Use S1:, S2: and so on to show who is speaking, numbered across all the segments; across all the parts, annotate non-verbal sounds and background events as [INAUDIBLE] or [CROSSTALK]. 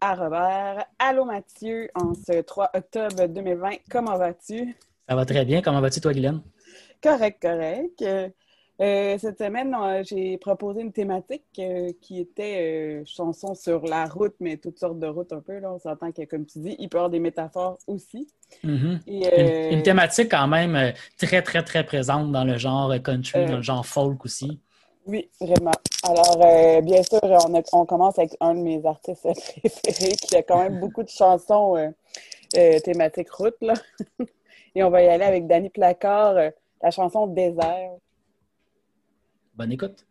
S1: à Robert. Allô Mathieu, en ce 3 octobre 2020, comment vas-tu?
S2: Ça va très bien. Comment vas-tu toi, Guylaine?
S1: Correct, correct. Euh, cette semaine, euh, j'ai proposé une thématique euh, qui était chanson sur la route, mais toutes sortes de routes un peu. Là. On s'entend que, comme tu dis, il peut y avoir des métaphores aussi.
S2: Mm-hmm. une, thématique quand même très, très, très présente dans le genre country, dans le genre folk aussi.
S1: Oui, vraiment. Alors, bien sûr, on, commence avec un de mes artistes [LAUGHS] préférés qui a quand même [LAUGHS] beaucoup de chansons thématiques route. Là. [LAUGHS] Et on va y aller avec Danny Placard, la chanson Désert.
S2: Bonne écoute.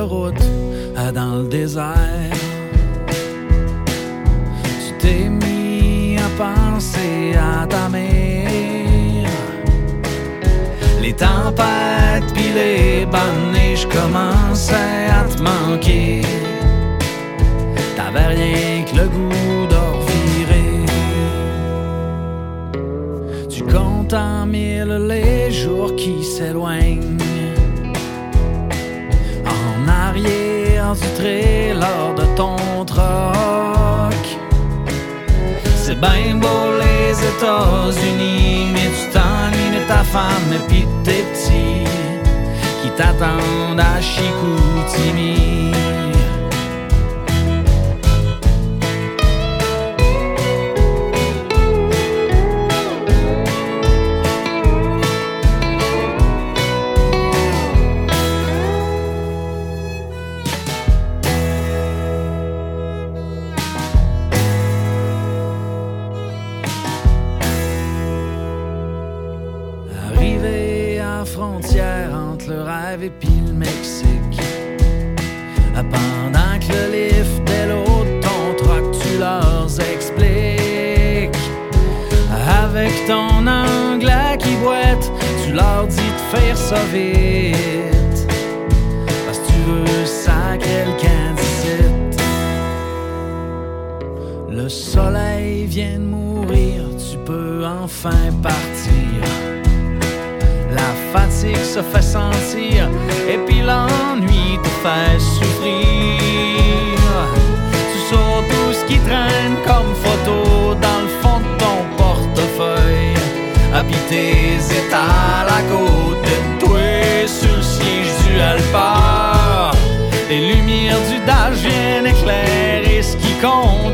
S3: Route dans le désert, tu t'es mis à penser à ta mère. Les tempêtes pis les bonnes je commençais à te manquer. T'avais rien que le goût de revirer. Tu comptes en mille les jours qui s'éloignent. Du trailer de ton troc. C'est bien beau les États-Unis, mais tu t'ennuies de ta femme et puis tes petits qui t'attendent à Chicoutimi. Vite. Parce que tu veux ça quelqu'un d'ici. Le soleil vient de mourir, tu peux enfin partir fatigue se fait sentir et puis l'ennui te fait Les lumières du dash viennent éclairer ce qui compte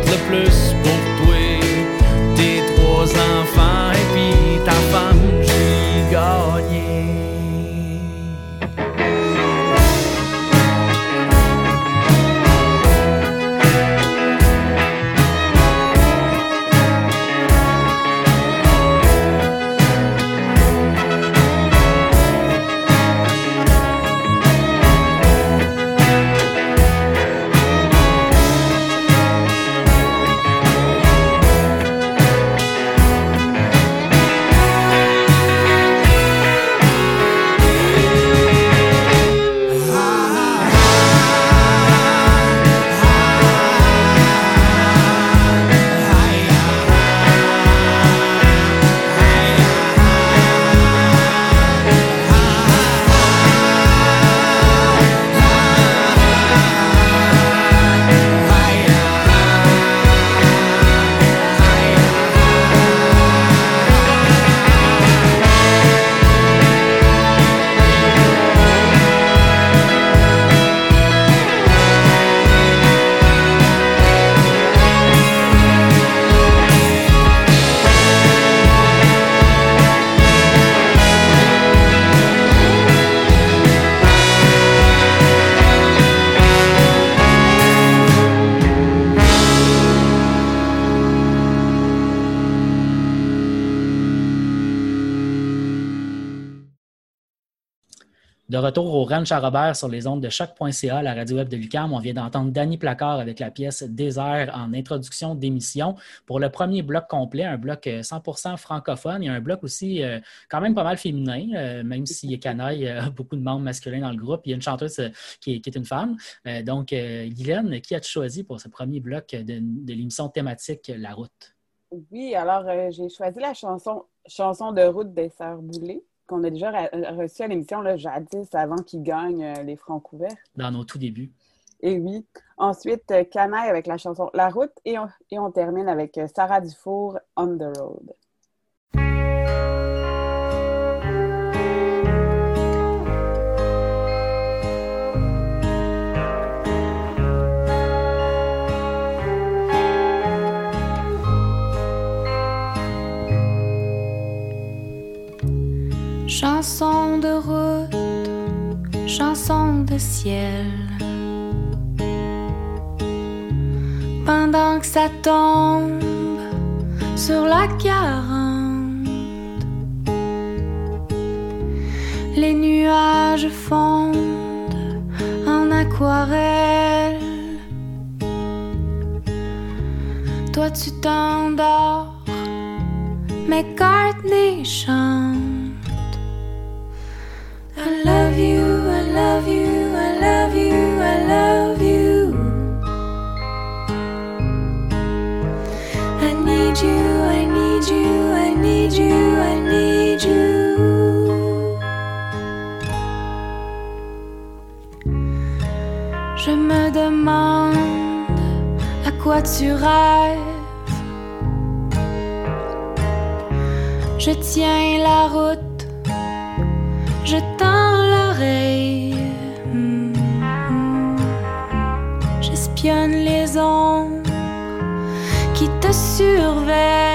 S2: retour au Ranch à Robert sur les ondes de choc.ca, la radio web de Lucam, on vient d'entendre Danny Placard avec la pièce Désert en introduction d'émission pour le premier bloc complet, un bloc 100% euh, francophone et un bloc aussi euh, quand même pas mal féminin, euh, même si Canaille a beaucoup de membres masculins dans le groupe. Il y a une chanteuse qui est, une femme. donc, Guylaine, qui as-tu choisi pour ce premier bloc de, l'émission thématique La Route?
S1: Oui, alors j'ai choisi la chanson Chanson de route des Sœurs Boulées qu'on a déjà reçu à l'émission jadis avant qu'ils gagnent euh, les francs couverts.
S2: Dans nos tout débuts.
S1: Et oui. Ensuite, euh, Canaille avec la chanson La route et on, et on termine avec euh, Sarah Dufour, On the Road.
S4: Chanson de route, chanson de ciel. Pendant que ça tombe sur la quarante, les nuages fondent en aquarelle. Toi tu t'endors, mais Courtney chante. Je me demande à quoi tu rêves. Je tiens la route. Je J'espionne les ombres qui te surveillent.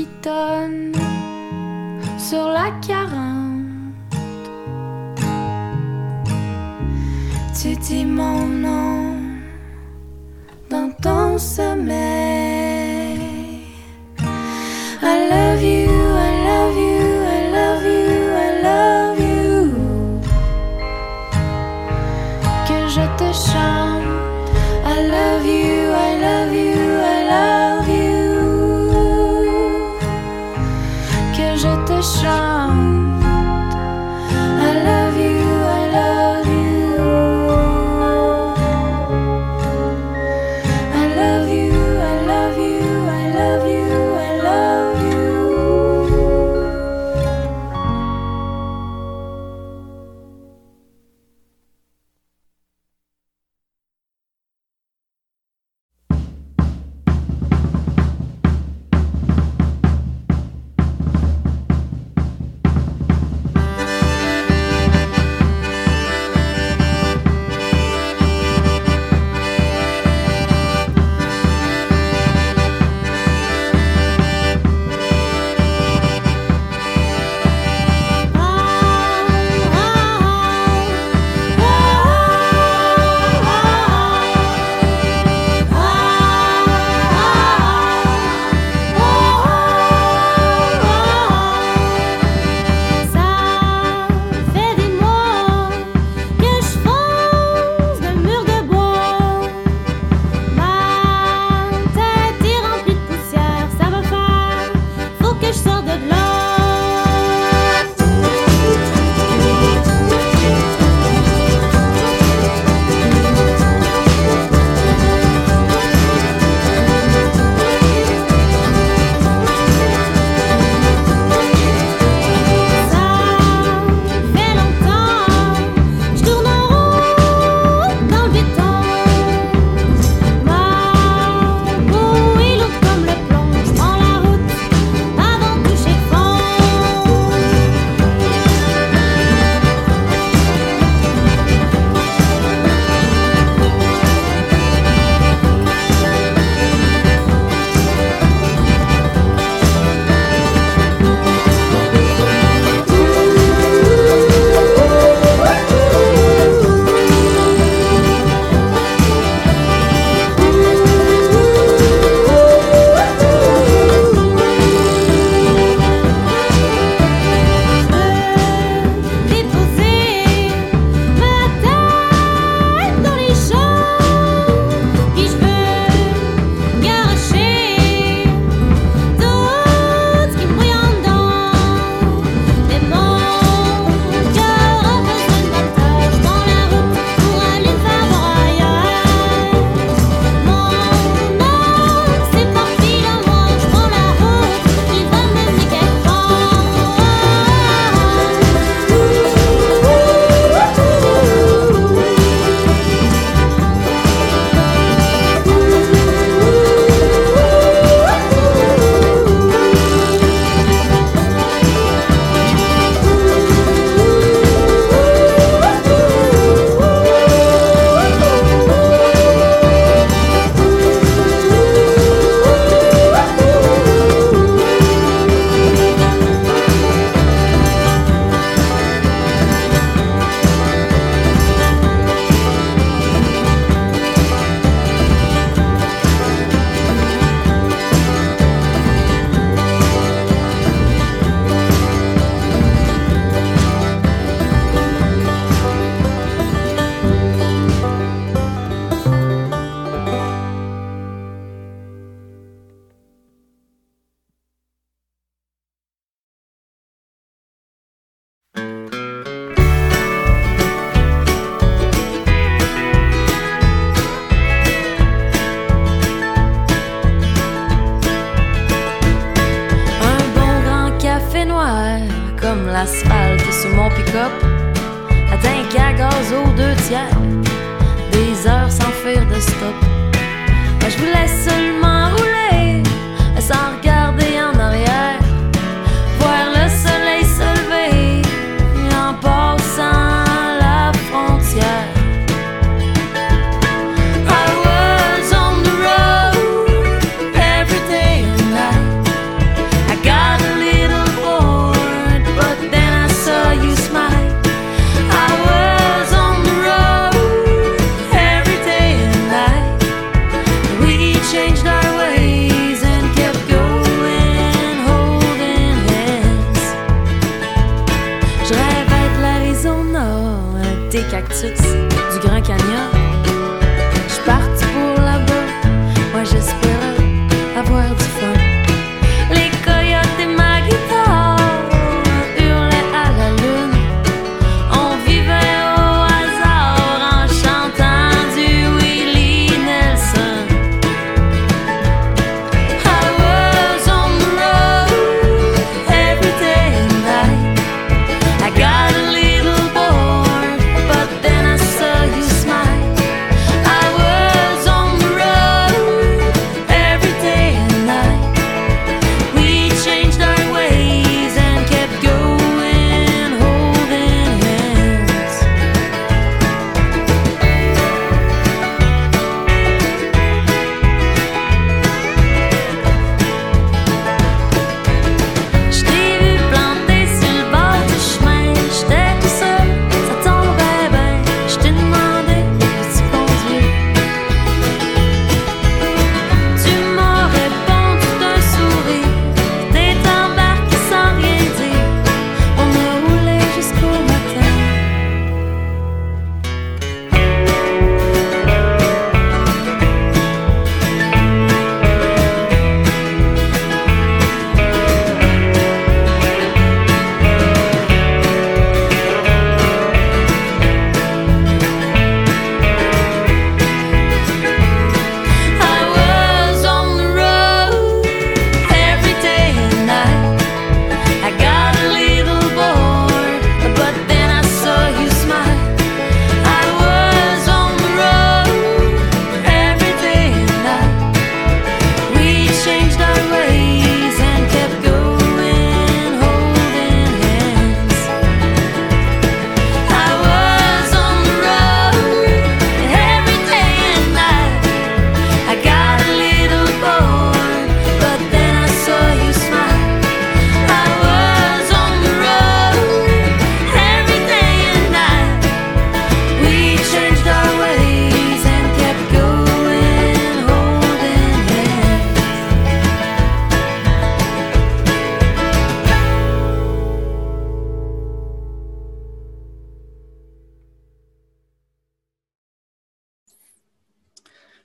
S4: qui
S5: tonne.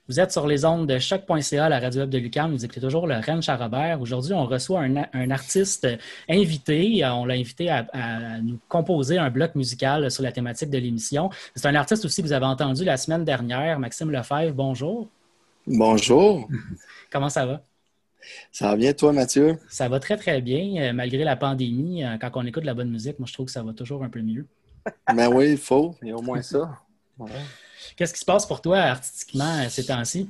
S2: Vous êtes sur les ondes de choc.ca, la radio web de Lucam. Vous écoutez toujours le Rennes Charrobert. Aujourd'hui, on reçoit un, un artiste invité. On l'a invité à, à nous composer un bloc musical sur la thématique de l'émission. C'est un artiste aussi que vous avez entendu la semaine dernière, Maxime Lefebvre. Bonjour.
S6: Bonjour, [LAUGHS]
S2: Comment ça va?
S6: ça va bien toi Mathieu?
S2: Ça va très, très bien. Euh, Malgré la pandémie, euh, quand on écoute de la bonne musique, moi, je trouve que ça va toujours un peu mieux.
S6: Ben oui, il faut, il y a au moins ça. Ouais. [LAUGHS]
S2: Qu'est-ce qui se passe pour toi artistiquement euh, ces temps-ci?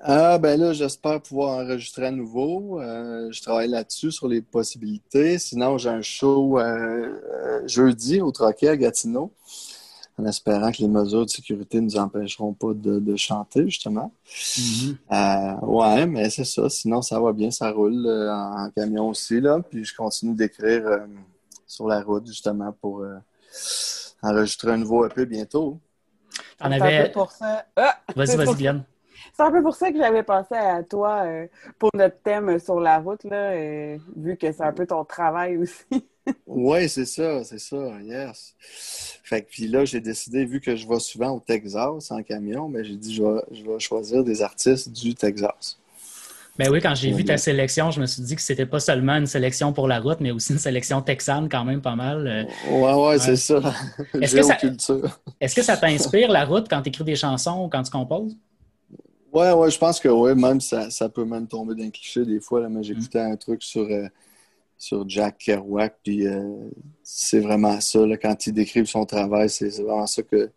S6: Ah ben là, j'espère pouvoir enregistrer à nouveau. Euh, je travaille là-dessus sur les possibilités. Sinon, j'ai un show euh, jeudi au Troquet à Gatineau, en espérant que les mesures de sécurité ne nous empêcheront pas de, de chanter, justement. Euh, ouais, mais c'est ça. Sinon, ça va bien, ça roule en camion aussi, là. Puis je continue d'écrire sur la route, justement, pour enregistrer un nouveau EP bientôt.
S2: T'en
S1: C'est un
S2: avais.
S1: peu pour ça. Ah!
S2: Vas-y, vas-y, Glenn.
S1: C'est un peu pour ça que j'avais pensé à toi euh, pour notre thème sur la route, là, euh, vu que c'est un peu ton travail aussi. [LAUGHS]
S6: Oui, c'est ça, c'est ça, yes. Fait que puis là, j'ai décidé, vu que je vais souvent au Texas en camion, mais j'ai dit je vais, je vais choisir des artistes du Texas.
S2: Ben oui, quand j'ai vu ta sélection, je me suis dit que c'était pas seulement une sélection pour la route, mais aussi une sélection texane quand même pas mal. Euh,
S6: Ouais, ouais, c'est ça.
S2: Est-ce que ça-. Est-ce que ça t'inspire la route quand tu écris des chansons ou quand tu composes?
S6: Ouais, ouais, je pense que oui, même ça, ça peut même tomber d'un cliché des fois, là, mais j'écoutais un truc sur euh, sur Jack Kerouac. Puis euh, c'est vraiment ça, là, quand il décrive son travail, c'est vraiment ça que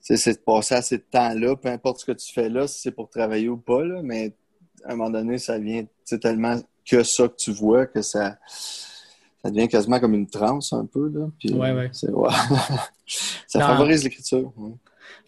S6: c'est c'est de passer assez de temps là, peu importe ce que tu fais là, si c'est pour travailler ou pas, là, mais à un moment donné, ça vient tellement que ça que tu vois que ça, ça devient quasiment comme une transe un peu. Là. Puis,
S2: Ouais, ouais. [LAUGHS]
S6: ça
S2: Dans-
S6: favorise l'écriture. ouais.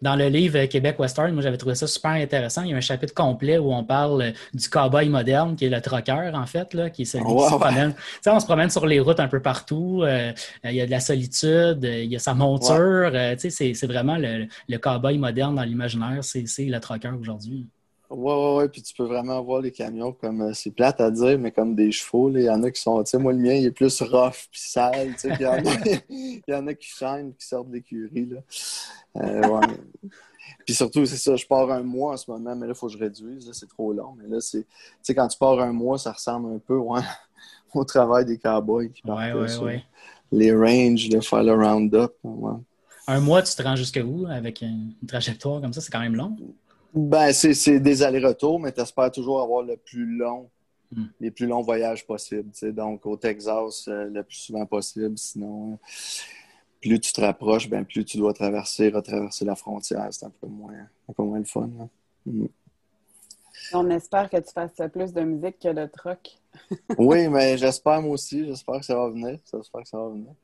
S2: Dans le livre euh, Québec Western, moi j'avais trouvé ça super intéressant. Il y a un chapitre complet où on parle euh, du cowboy moderne, qui est le troqueur, en fait, là, qui est celui qui se promène. On se promène sur les routes un peu partout. euh, il y a de la solitude, il y a sa monture. euh, c'est, vraiment le, le cowboy moderne dans l'imaginaire. C'est, le troqueur aujourd'hui.
S6: Ouais, ouais, ouais. Puis tu peux vraiment voir les camions comme, euh, c'est plate à dire, mais comme des chevaux. Il y en a qui sont, tu sais, moi, le mien, il est plus rough puis sale. Tu sais, puis il y en a, [LAUGHS] il y en a qui chaînent, qui sortent de l'écurie, là. Euh, ouais. Puis surtout, c'est ça, je pars un mois en ce moment, mais là, il faut que je réduise, là, c'est trop long. Mais là, c'est, tu sais, quand tu pars un mois, ça ressemble un peu, ouais, [LAUGHS] au travail des cowboys qui partent
S2: Ouais,
S6: sur les ranges, de faire le round-up. ouais.
S2: Un mois, tu te rends jusque où avec une trajectoire comme ça? C'est quand même long.
S6: Ben, c'est des allers-retours, mais tu espères toujours avoir le plus long,
S2: Hmm.
S6: les plus longs voyages possibles. Donc, au Texas, euh, le plus souvent possible. Sinon, euh, plus tu te rapproches, ben, plus tu dois traverser, retraverser la frontière. C'est un peu moins, un peu moins le fun. hein. Hmm.
S1: On espère que tu fasses plus de musique que de troc. [LAUGHS]
S6: Oui, mais j'espère moi aussi. J'espère que ça va venir. J'espère que ça va venir.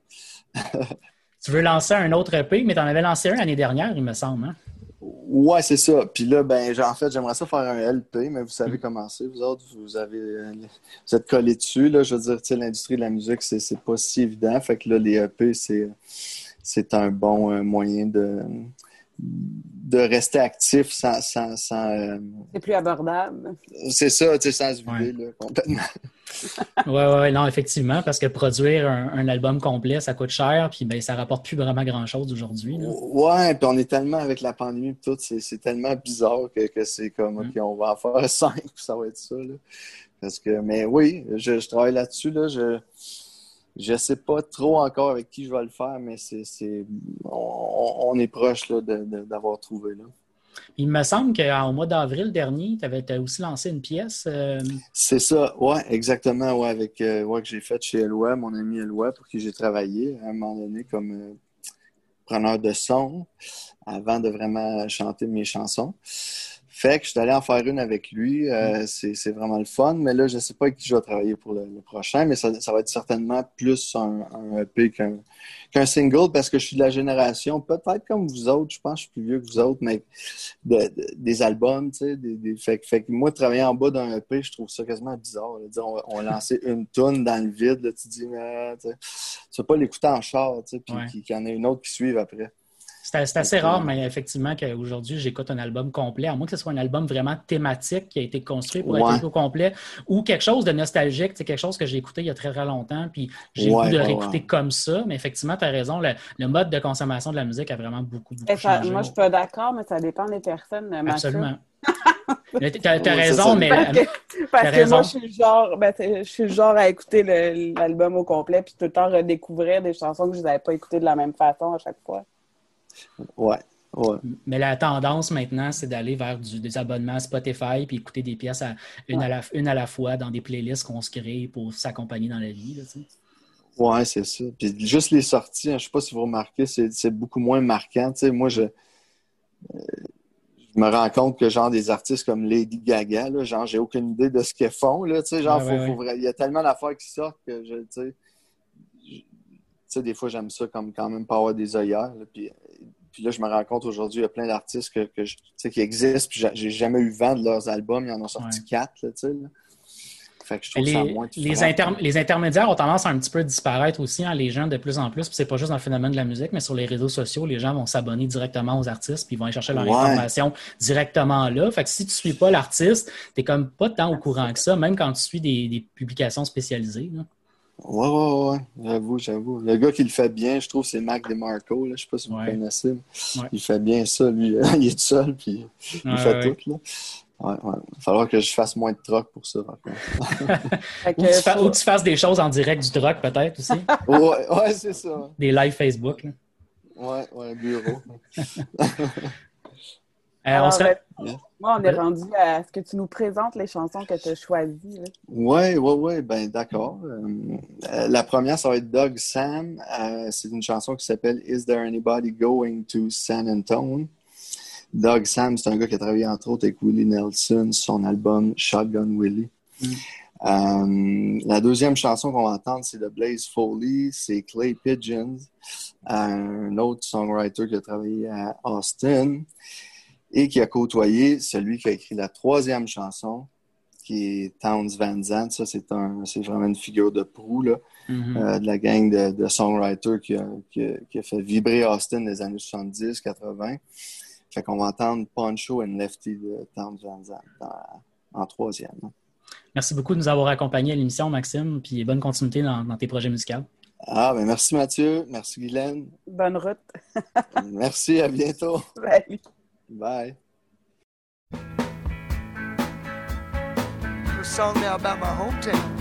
S6: [LAUGHS]
S2: Tu veux lancer un autre EP, mais tu en avais lancé un l'année dernière, il me semble. Hein?
S6: Ouais, c'est ça. Puis là, ben, en fait, j'aimerais ça faire un LP, mais vous savez comment c'est. Vous autres, vous avez, euh, vous êtes collés dessus. Là, je veux dire, tu sais, l'industrie de la musique, c'est, c'est pas si évident. Fait que là, les EP, c'est, c'est un bon euh, moyen de, de rester actif sans, sans, sans euh,
S1: C'est plus abordable.
S6: c'est ça, tu sais, sans se vider,
S2: Ouais.
S6: là, complètement.
S2: Oui, ouais, non, effectivement, parce que produire un, un album complet, ça coûte cher, puis ben, ça rapporte plus vraiment grand-chose aujourd'hui.
S6: Ouais, puis on est tellement avec la pandémie tout, c'est, tellement bizarre que, que c'est comme,
S2: Mm.
S6: OK, on va en faire [LAUGHS] cinq, puis ça va être ça, là. Parce que, mais oui, je, je travaille là-dessus, là, je, je sais pas trop encore avec qui je vais le faire, mais c'est, on, on est proche, d'avoir trouvé, là.
S2: Il me semble qu'au mois d'avril dernier, tu avais aussi lancé une pièce. euh,
S6: C'est ça, ouais, exactement, ouais, avec, euh, ouais, que j'ai fait chez Eloi, mon ami Eloi, pour qui j'ai travaillé à un moment donné comme euh, preneur de son, avant de vraiment chanter mes chansons. Fait que je suis allé en faire une avec lui, euh, c'est c'est vraiment le fun, mais là, je sais pas avec qui je vais travailler pour le, le prochain, mais ça, ça va être certainement plus un, un EP qu'un single, parce que je suis de la génération, peut-être comme vous autres, je pense que je suis plus vieux que vous autres, mais de- de- des albums, tu sais, des, des- fait, que- fait que moi, travailler en bas d'un EP, je trouve ça quasiment bizarre. là. Dire, on, on lançait [LAUGHS] une tonne dans le vide, là, tu dis, mais, tu sais, tu vas pas l'écouter en char, tu sais, puis
S2: Ouais.
S6: qu'il y en ait une autre qui suive après.
S2: C'est assez rare,
S6: euh,
S2: mais effectivement, qu'aujourd'hui, j'écoute un album complet, à moins que ce soit un album vraiment thématique qui a été construit pour
S6: Ouais.
S2: être au complet, ou quelque chose de nostalgique, c'est quelque chose que j'ai écouté il y a très, très longtemps, puis j'ai le
S6: Ouais,
S2: goût de
S6: ouais,
S2: réécouter
S6: ouais.
S2: comme ça. Mais effectivement, tu as raison, le, le mode de consommation de la musique a vraiment beaucoup, beaucoup
S1: ça-
S2: changé.
S1: moi, je suis pas d'accord, mais ça dépend des personnes. euh, Mathieu.
S2: Absolument. [LAUGHS] Tu as, raison, mais
S1: Parce que, parce
S2: T'as
S1: que
S2: raison.
S1: moi, je suis le genre, ben, je suis le genre à écouter l'album au complet puis tout le temps redécouvrir des chansons que je n'avais pas écoutées de la même façon à chaque fois.
S6: Ouais, ouais.
S2: Mais la tendance maintenant, c'est d'aller vers du- des abonnements Spotify puis écouter des pièces à, une, à la, une à la fois dans des playlists qu'on se crée pour s'accompagner dans la vie. là, tu sais.
S6: Ouais, c'est ça. Puis juste les sorties, hein, je sais pas si vous remarquez, c'est beaucoup moins marquant. Tu sais, moi, je, euh, je me rends compte que genre des artistes comme Lady Gaga, là, genre j'ai aucune idée de ce qu'ils font. Là, tu sais, genre,
S2: Ouais,
S6: faut-
S2: ouais,
S6: faut vra- il y a tellement d'affaires qui sortent que je, tu sais, des fois j'aime ça comme quand même pas avoir des œillères. puis, puis là, je me rends compte aujourd'hui, il y a plein d'artistes que, je- qui existent, puis j'ai- jamais eu vent de leurs albums. Ils en ont sorti
S2: Ouais.
S6: quatre, là, tu sais. là. Fait que je trouve ça
S2: Les,
S6: moins de
S2: les, inter- les intermédiaires ont tendance à un petit peu disparaître aussi, hein, les gens de plus en plus. Puis c'est pas juste dans le phénomène de la musique, mais sur les réseaux sociaux, les gens vont s'abonner directement aux artistes, puis ils vont aller chercher leur
S6: Ouais.
S2: information directement là. Fait que si tu suis pas l'artiste, t'es comme pas tant au courant que ça, même quand tu suis des, des publications spécialisées. là.
S6: Ouais, ouais, ouais, j'avoue, j'avoue. Le g'a qui le fait bien, je trouve, c'est Mac DeMarco. Là. Je sais pas si vous
S2: Ouais.
S6: connaissez. mais
S2: Ouais.
S6: Il fait bien ça, lui. [LAUGHS] il est tout seul, puis il
S2: Ouais,
S6: fait
S2: ouais.
S6: tout. Là. Ouais, ouais. Il va falloir que je fasse moins de troc pour ça. par contre. [LAUGHS]
S2: Ou tu, fa-
S1: faut-
S2: ou tu fasses des choses en direct du drogue, peut-être aussi. [LAUGHS]
S6: ouais, ouais c'est ça.
S2: des lives Facebook. là.
S6: Ouais, ouais, bureau.
S2: Euh, on
S1: Alors,
S2: se ra-
S1: ben, Moi, on est rendu à ce que tu nous présentes les chansons que tu as choisies.
S6: Oui, oui, oui, ben d'accord. Euh, la première, ça va être Doug Sam. Euh, c'est une chanson qui s'appelle Is There Anybody Going to San Antone? Doug Sam, c'est un gars qui a travaillé entre autres avec Willie Nelson sur son album Shotgun Willie. Euh, la deuxième chanson qu'on va entendre, c'est de Blaze Foley, c'est Clay Pigeons, un autre songwriter qui a travaillé à Austin et qui a côtoyé celui qui a écrit la troisième chanson, qui est Towns Van Zandt. Ça, c'est un, c'est vraiment une figure de proue là,
S2: Mhm.
S6: euh, de la gang de, de songwriters qui a, qui, a, qui a fait vibrer Austin des années 70, 80. Fait qu'on va entendre Poncho and Lefty de Towns Van Zandt dans- en troisième.
S2: Merci beaucoup de nous avoir accompagnés à l'émission, Maxime, puis bonne continuité dans, dans tes projets musicaux.
S6: Ah, ben merci Mathieu, merci Guylaine,
S1: Bonne route. [LAUGHS]
S6: merci, à bientôt.
S1: Salut.
S6: Bye.
S7: a song now about my hometown.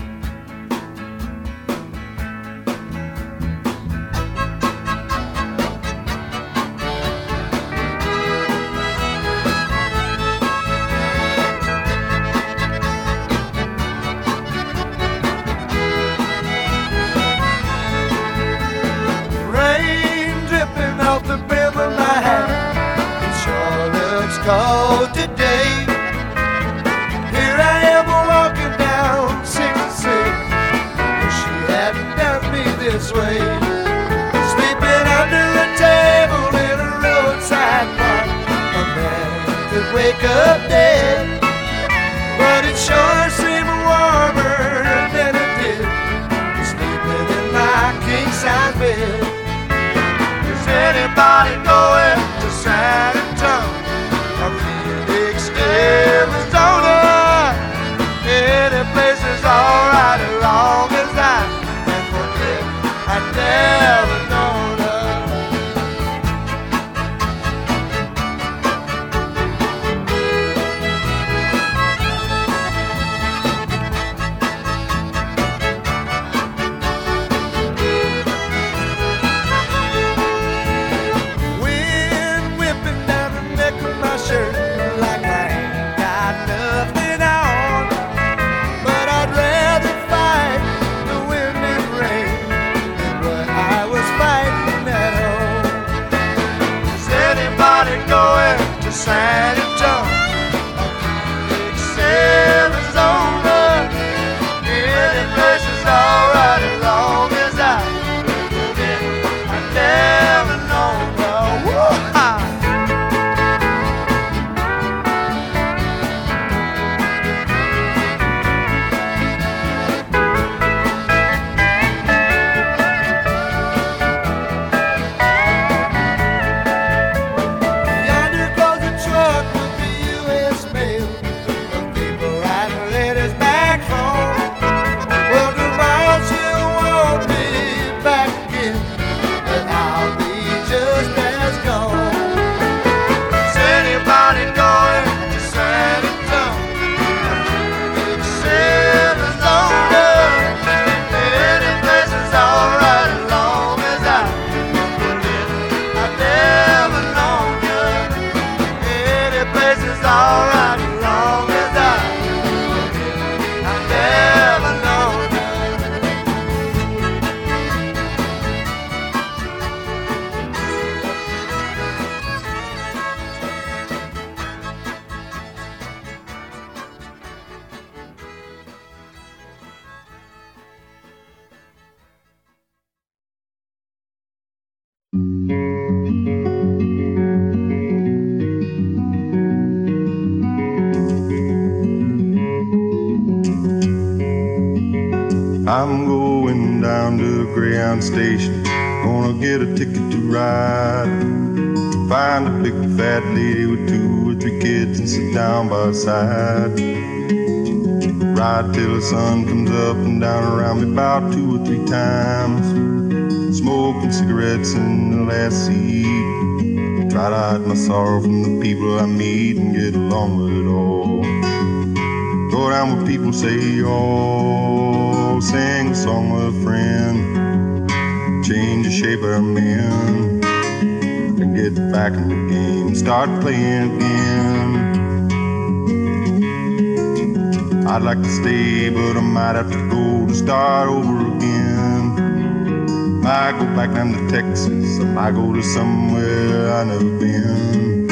S7: I
S8: go to somewhere I never been.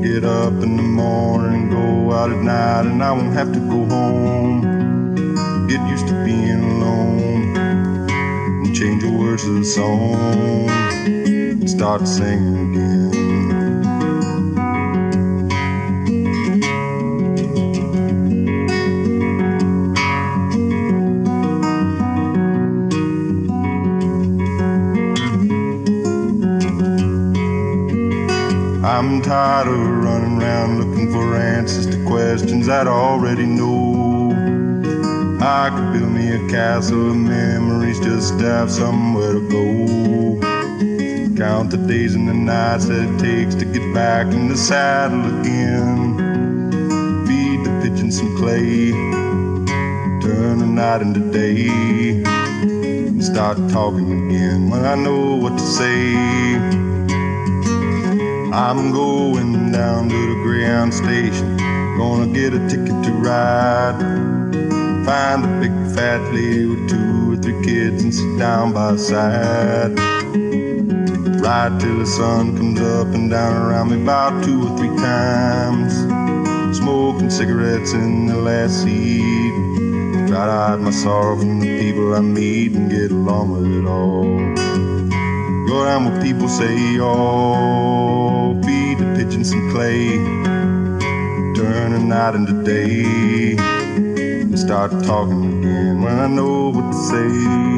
S8: Get up in the morning, go out at night, and I won't have to go home. Get used to being alone, and change the words of the song, and start singing again. Tired of running around looking for answers to questions I already know. I could build me a castle of memories just to have somewhere to go. Count the days and the nights that it takes to get back in the saddle again. Feed the pigeons some clay, turn the night into day, and start talking again when I know what to say. I'm going down to the Greyhound station. Gonna get a ticket to ride. Find a big fat lady with two or three kids and sit down by her side. Ride till the sun comes up and down around me about two or three times. Smoking cigarettes in the last seat. Try to hide my sorrow from the people I meet and get along with it all. Go around what people say, oh, the some clay, turn the night into day, and start talking again when I know what to say.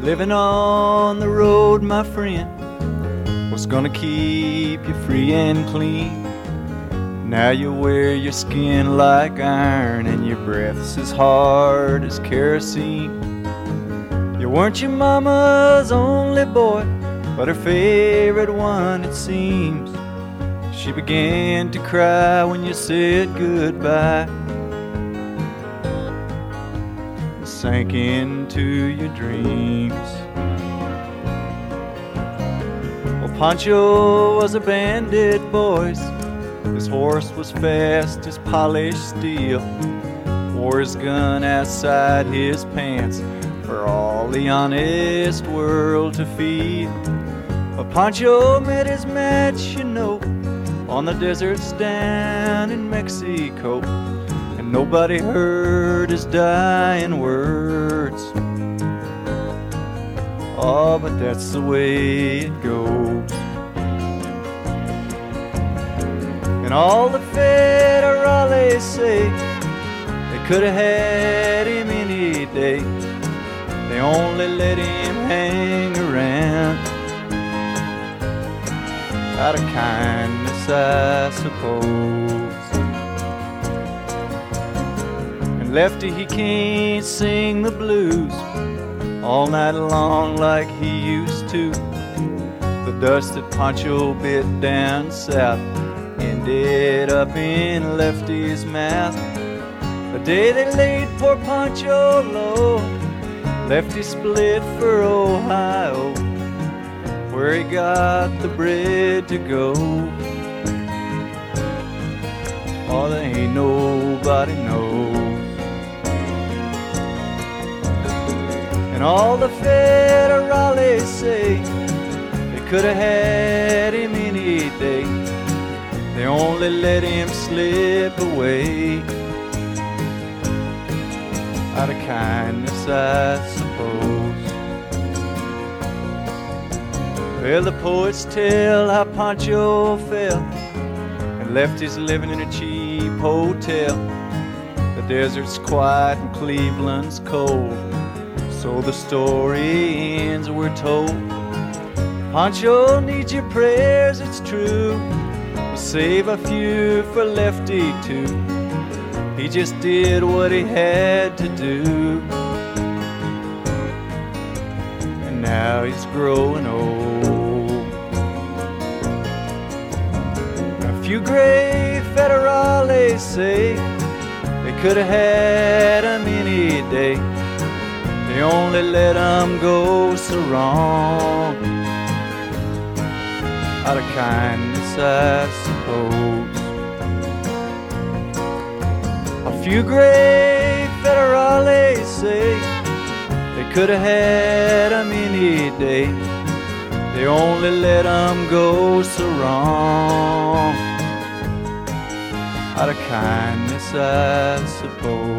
S9: Living on the road, my friend, what's gonna keep you free and clean? Now you wear your skin like iron and your breath's as hard as kerosene. You weren't your mama's only boy, but her favorite one, it seems. She began to cry when you said goodbye. sank into your dreams. Well, Pancho was a bandit, boys. His horse was fast as polished steel. Wore his gun outside his pants for all the honest world to feel. Well, Pancho met his match, you know, on the deserts down in Mexico nobody heard his dying words. Oh, but that's the way it goes. And all the federales say they could have had him any day. They only let him hang around out of kindness, I suppose. Lefty, he can't sing the blues all night long like he used to. The dust that Pancho bit down south ended up in Lefty's mouth. The day they laid poor Pancho low, Lefty split for Ohio, where he got the bread to go. Oh, there ain't nobody knows. And all the federales say they could have had him any day. They only let him slip away out of kindness, I suppose. Well, the poets tell how Pancho fell and left his living in a cheap hotel. The desert's quiet and Cleveland's cold. So the story ends, we're told. Pancho needs your prayers, it's true. We'll save a few for Lefty too. He just did what he had to do.
S10: And now he's growing old. A few gray federales say they could have had him any day. They only let him go so wrong. Out of kindness, I suppose. A few gray federales say they could have had him any day. They only let him go so wrong. Out of kindness, I suppose.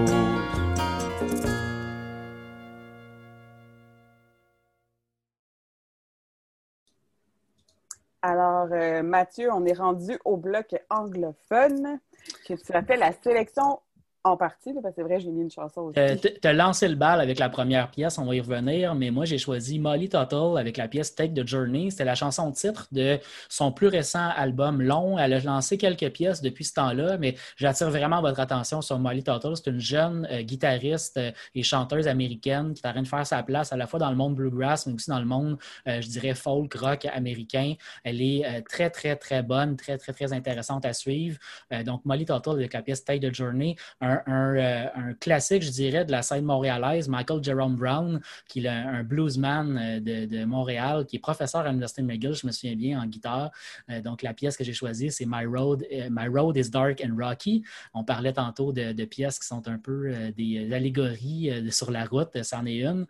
S1: Mathieu, on est rendu au bloc anglophone que tu fait la sélection en partie, parce que c'est vrai, j'ai mis une chanson aussi.
S2: Euh, T'as lancé le bal avec la première pièce, on va y revenir, mais moi j'ai choisi Molly Tuttle avec la pièce Take the Journey. C'était la chanson titre de son plus récent album long. Elle a lancé quelques pièces depuis ce temps-là, mais j'attire vraiment votre attention sur Molly Tuttle. C'est une jeune euh, guitariste euh, et chanteuse américaine qui est en train de faire sa place à la fois dans le monde bluegrass, mais aussi dans le monde, euh, je dirais, folk, rock américain. Elle est très, très, très bonne, très, très, très intéressante à suivre. Donc, Molly Tuttle avec la pièce Take the Journey un, un, euh, un classique, je dirais, de la scène montréalaise, Michael Jerome Brown, qui est un bluesman euh, de, de Montréal, qui est professeur à l'Université McGill, je me souviens bien, en guitare. Euh, donc, la pièce que j'ai choisie, c'est My Road, My Road is Dark and Rocky. On parlait tantôt de, de pièces qui sont un peu des allégories sur la route, c'en est une.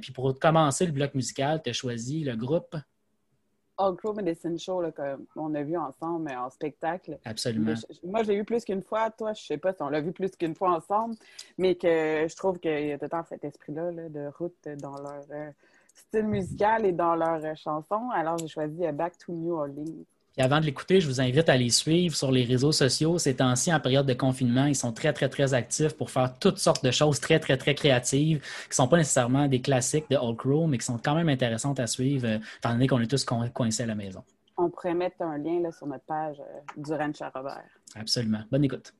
S2: Puis pour commencer le bloc musical, tu as choisi le groupe,
S1: All Crow Medicine Show, qu'on a vu ensemble mais en spectacle.
S2: absolument.
S1: Je- moi, je l'ai vu plus qu'une fois. Toi, je sais pas si on l'a vu plus qu'une fois ensemble, mais que je trouve qu'il y a tout le temps cet esprit-là là, de route dans leur euh, style musical et dans leurs euh, chansons. Alors, j'ai choisi euh, Back to New Orleans.
S2: Puis avant de l'écouter, je vous invite à les suivre sur les réseaux sociaux. Ces temps-ci, en période de confinement, ils sont très, très, très actifs pour faire toutes sortes de choses très, très, très créatives qui ne sont pas nécessairement des classiques de Old Crow, mais qui sont quand même intéressantes à suivre, euh, étant donné qu'on est tous coin- coincés à la maison.
S1: On pourrait mettre un lien là, sur notre page euh, du Ranch à Robert.
S2: Absolument. Bonne écoute.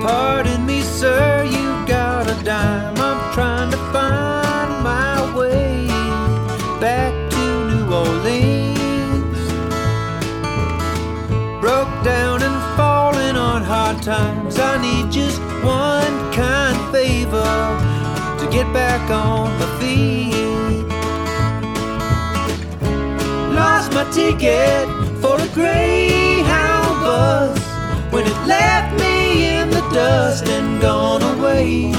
S10: Pardon me, sir, you got a dime. I'm trying to find my way back to New Orleans. Broke down and falling on hard times. I need just one kind favor to get back on my feet. Lost my ticket for a Greyhound bus when it left dust and gone away.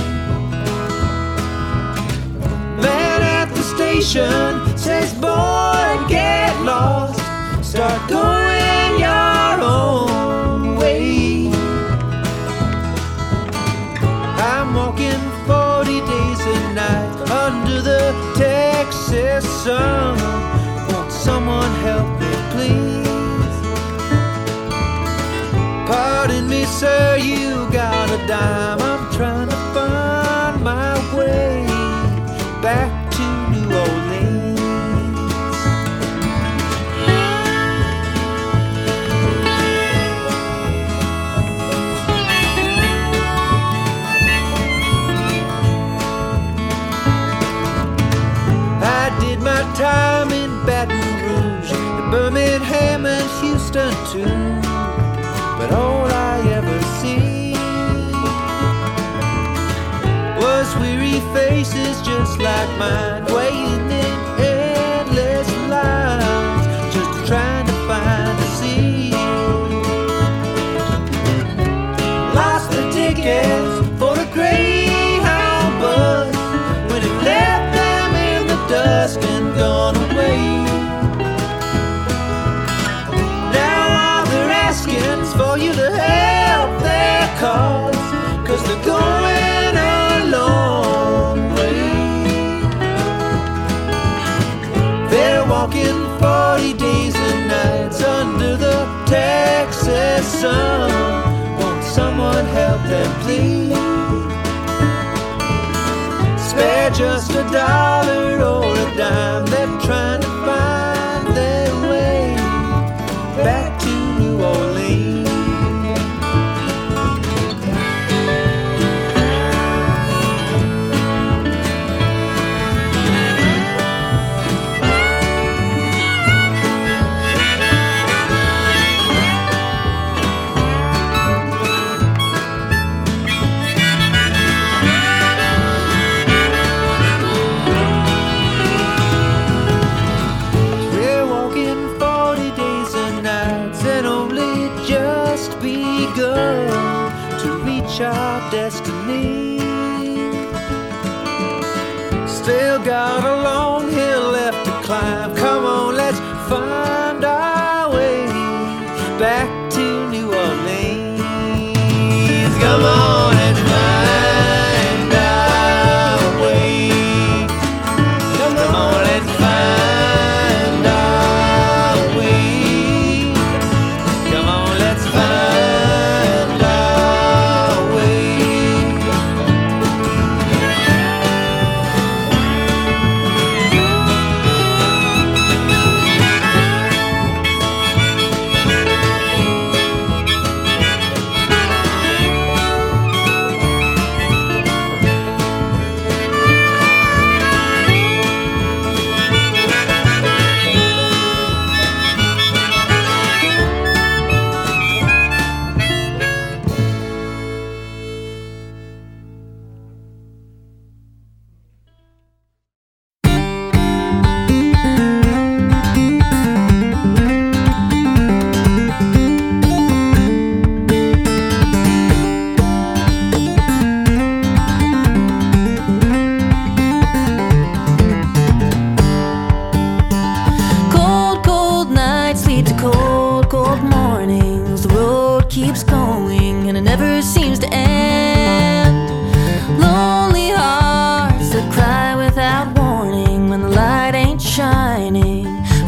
S10: Man at the station says, Boy, get lost. Start going your own way. I'm walking 40 days and nights under the Texas sun. Won't someone help me, please? Pardon me, sir, you dime. I'm trying to find my way back to New Orleans. I did my time in Baton Rouge, in Birmingham and Houston too. But all faces just like mine, waiting in endless lines, just trying to find a seat. Lost the tickets for the Greyhound bus when it left them in the dust and gone away. Now all they're asking for you to help their cause 40 days and nights under the Texas sun. Won't someone help them, please? Spare just a dollar or a dime. They're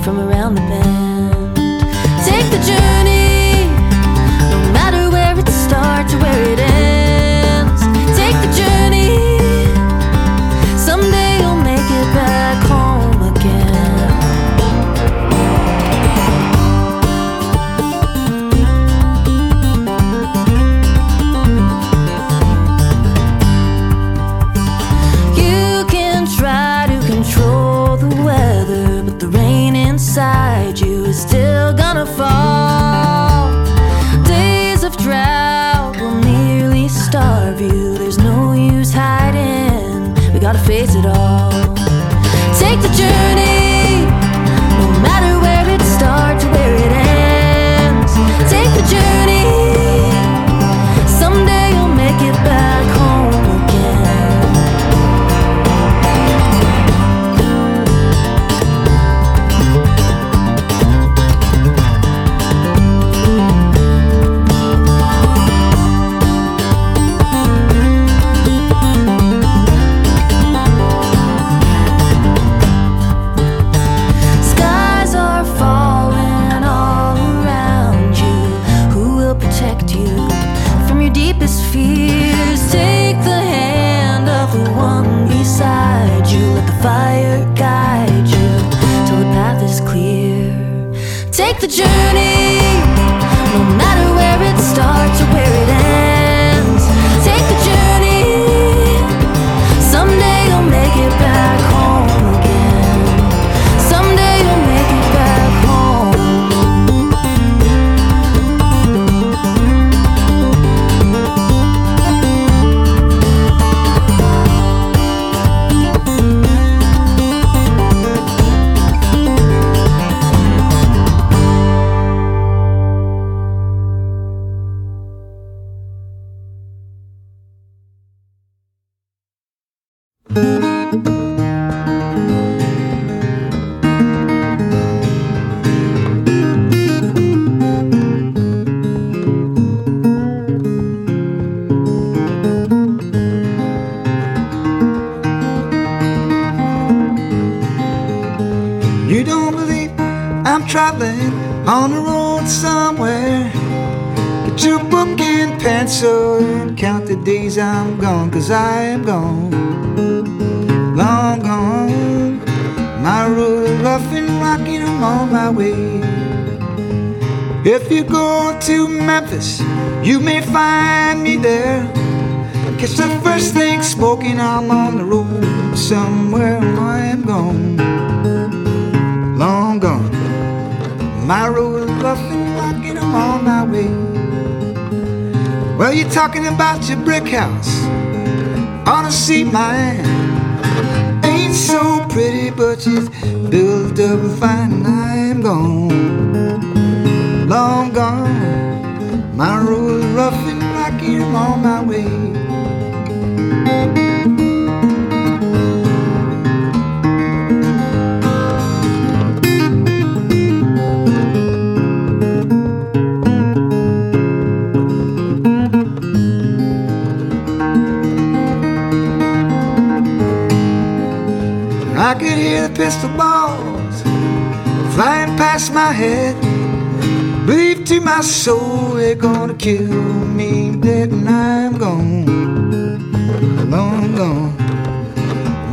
S5: from around the bend. Take the journey,
S11: On the road somewhere. Get your book and pencil and count the days I'm gone, cause I am gone. Long gone. My road rough and rocky, I'm on my way. If you go to Memphis, you may find me there. Catch the first thing smoking, I'm on the road somewhere, I am gone long gone. My road is rough and rocky, I'm on my way. Well, you're talking about your brick house. See mine. Ain't so pretty, but she's built up fine. I'm gone, long gone. My road is rough and rocky, I'm on my way. I could hear the pistol balls flying past my head. Believe to my soul they're gonna kill me dead and I'm gone, long gone.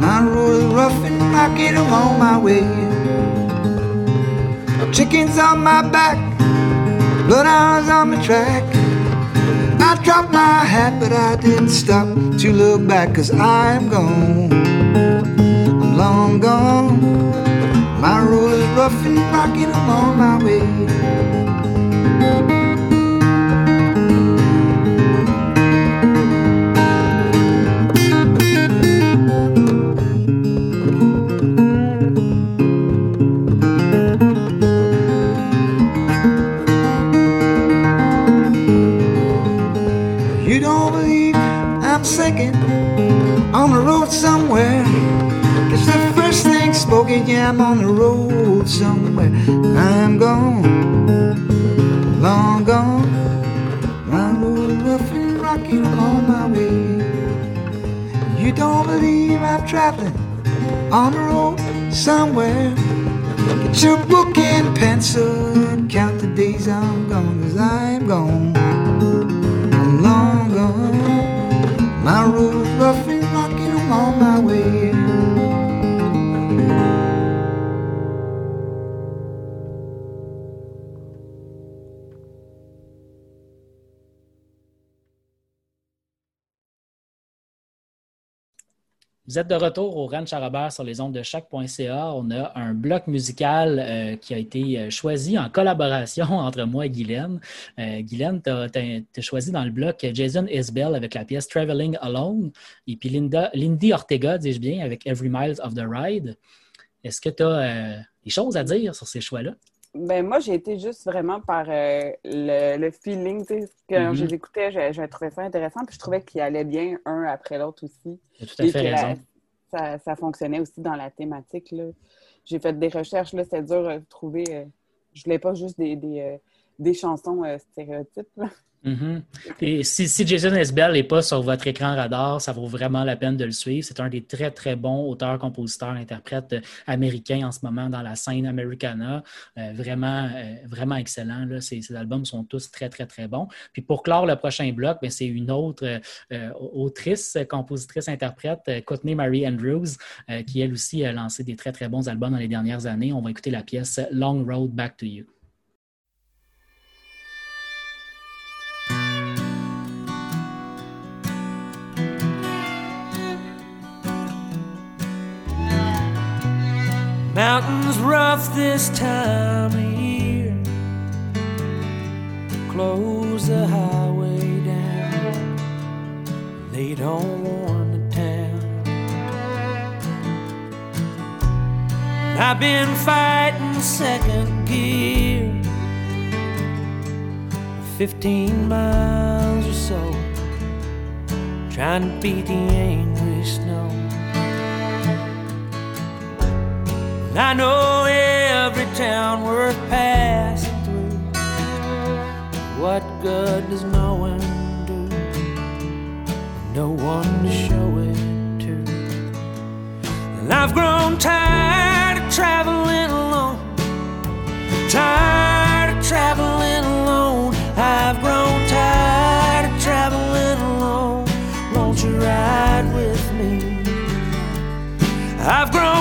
S11: My road is rough and rocky, I'm on my way. Chickens on my back, bloodhounds on my track. I dropped my hat, but I didn't stop to look back, cause I'm gone. Long gone. My road is rough and rocky, I'm on my way. You don't believe I'm second on the road somewhere. Yeah, I'm on the road somewhere. I'm gone, long gone. My road is rough and rocky, I'm on my way. You don't believe I'm traveling on the road somewhere. Get your book and pencil and count the days I'm gone, cause I'm gone. I'm long gone. My road's rough and rocky, I'm on my way.
S2: Vous êtes de retour au Ranch à Robert sur les ondes de chaque.ca. On a un bloc musical euh, qui a été euh, choisi en collaboration [LAUGHS] entre moi et Guylaine. Euh, Guylaine, tu as, choisi dans le bloc Jason Isbell avec la pièce Traveling Alone et puis Linda, Lindy Ortega, dis-je bien, avec Every Miles of the Ride. Est-ce que tu as des choses à dire sur ces choix-là?
S1: Ben moi, j'ai été juste vraiment par euh, le, le feeling. tu sais, Quand
S2: Mhm.
S1: je les écoutais, je, je trouvais ça intéressant. Puis je trouvais qu'ils allaient bien un après l'autre aussi.
S2: Tout à
S1: Et
S2: fait
S1: que la-
S2: raison.
S1: ça, ça fonctionnait aussi dans la thématique. là. J'ai fait des recherches, là, c'était dur de trouver. euh, je voulais pas juste des, des, euh, des chansons euh, stéréotypes.
S2: Mhm. Et si, si Jason Isbell n'est pas sur votre écran radar, ça vaut vraiment la peine de le suivre. C'est un des très, très bons auteurs, compositeurs, interprètes euh, américains en ce moment dans la scène Americana. Euh, vraiment, vraiment excellent. Là. Ces, albums sont tous très, très, très bons. Puis pour clore le prochain bloc, ben, c'est une autre autrice, compositrice, interprète, Courtney Marie Andrews, qui elle aussi a lancé des très, très bons albums dans les dernières années. On va écouter la pièce Long Road Back to You.
S10: Mountains rough this time of year. Close the highway down. They don't warn the town. I've been fighting second gear. 15 miles or so. Trying to beat the angry snow. And I know every town worth passing through. What good does knowing do? No one to show it to. And I've grown tired of traveling alone. Tired of traveling alone. I've grown tired of traveling alone. Won't you ride with me? I've grown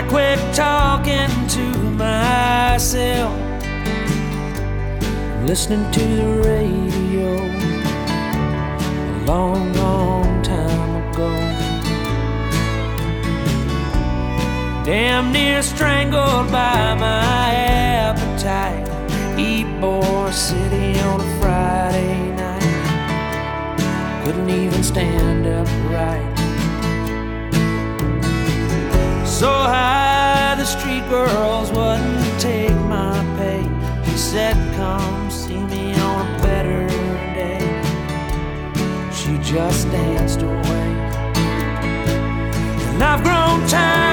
S10: I quit talking to myself listening to the radio a long, long time ago. Damn near strangled by my appetite. Eat Boar City on a Friday night. Couldn't even stand upright. so high the street girls wouldn't take my pay. She said, Come see me on a better day. She just danced away. And I've grown tired.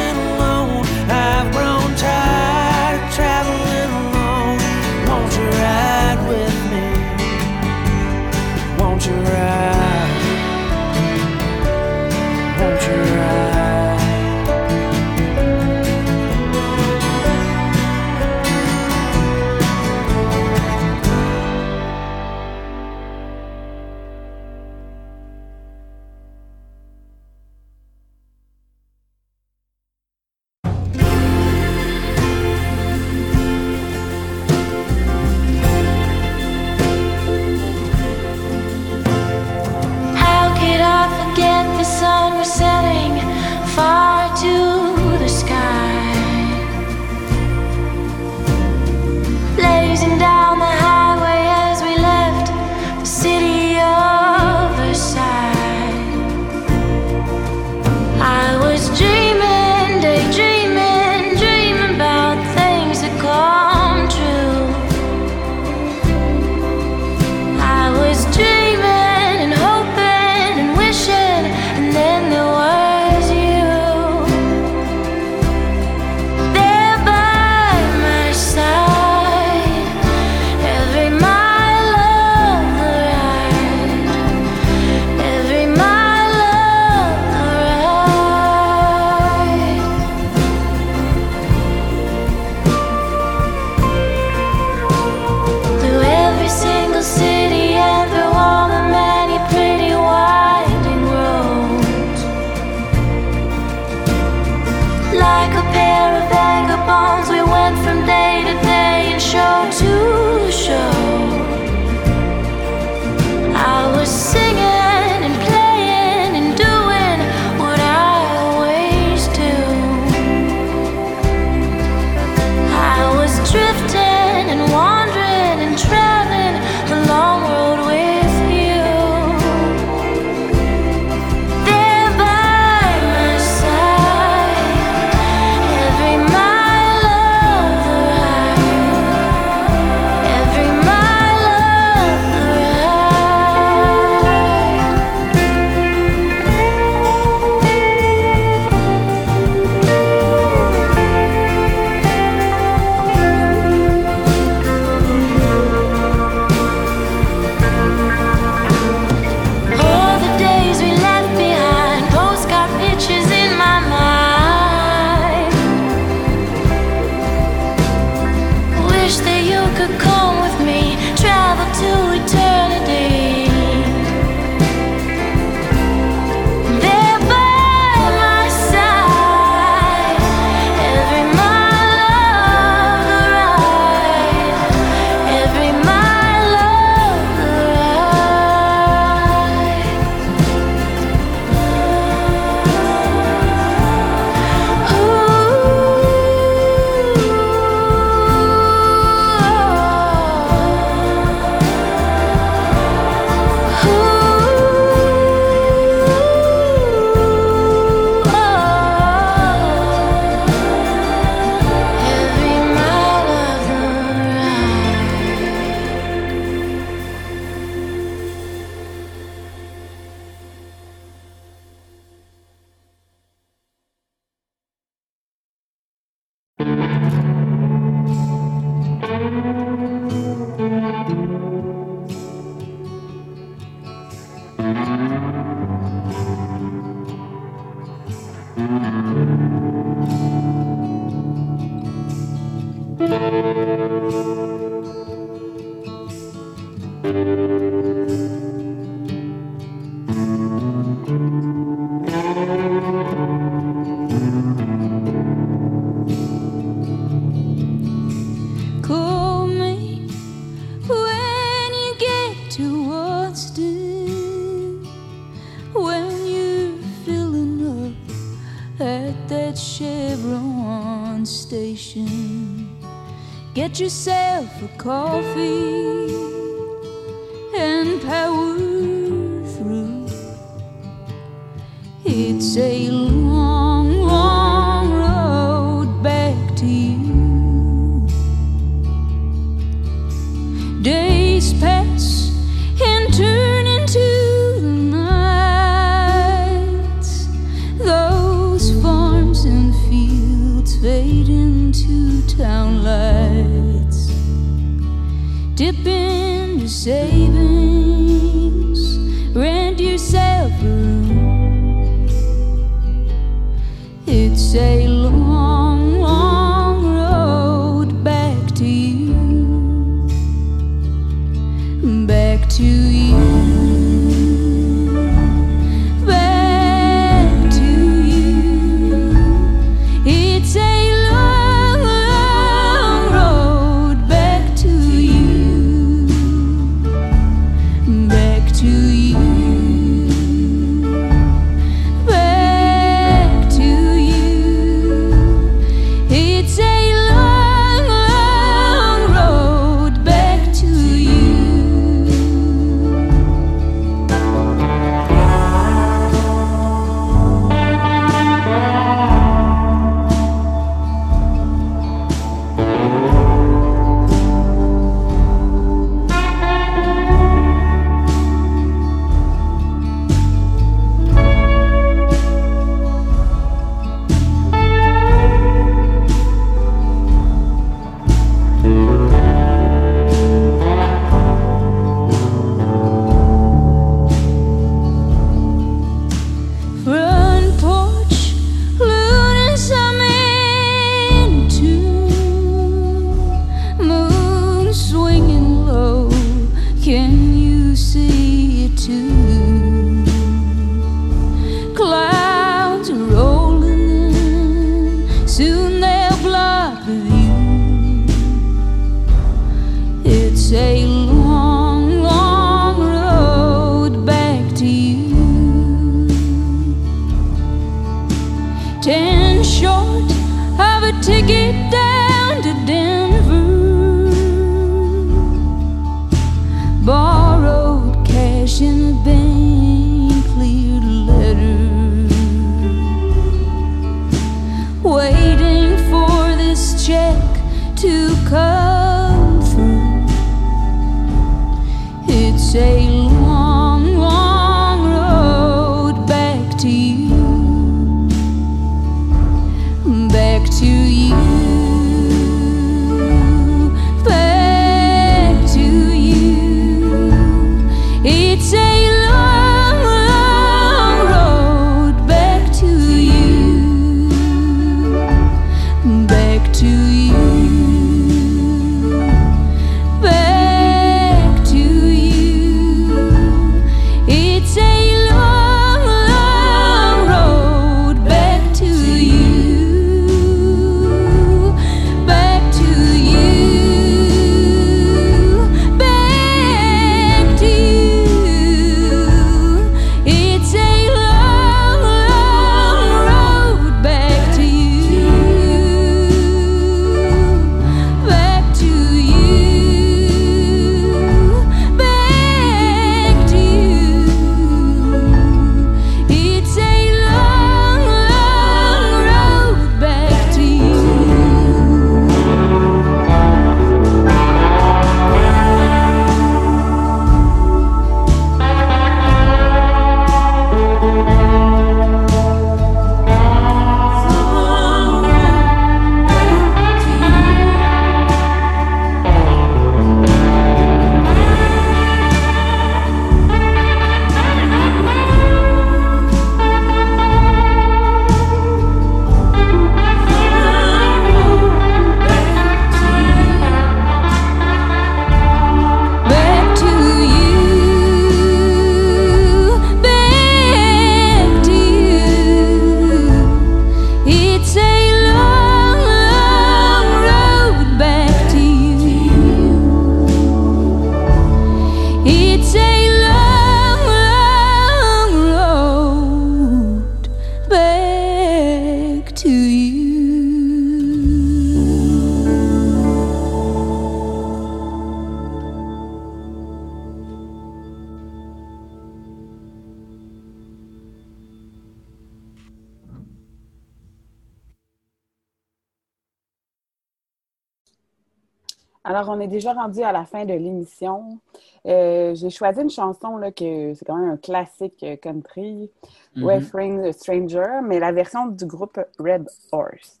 S1: Alors, on est déjà rendu à la fin de l'émission. Euh, J'ai choisi une chanson là, que c'est quand même un classique euh, country,
S12: Mhm.
S1: Wayfaring the Stranger, mais la version du groupe Red Horse.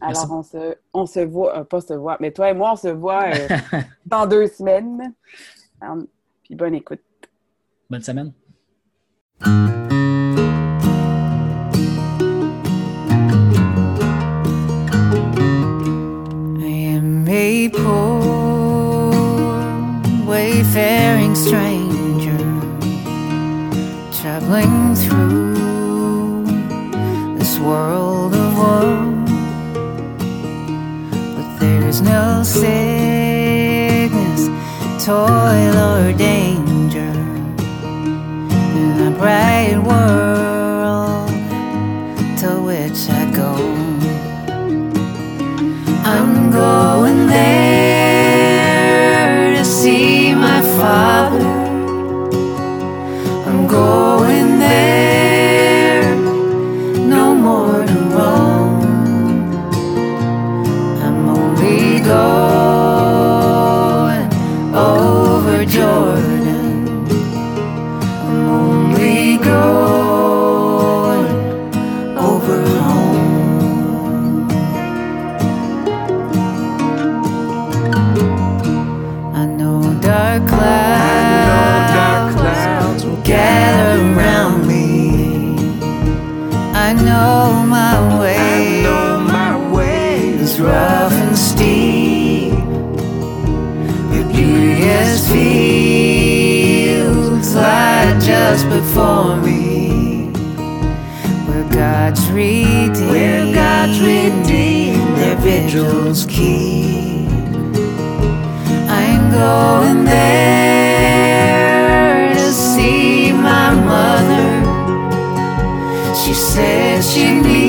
S1: Alors, on se, on se voit, euh, pas se voit, mais toi et moi, on se voit euh, [LAUGHS] dans deux semaines. Um, puis bonne écoute.
S12: Bonne semaine.
S13: God's redeemed, where God's redeemed, their vigils keep. I'm going there to see my mother. She said she'd meet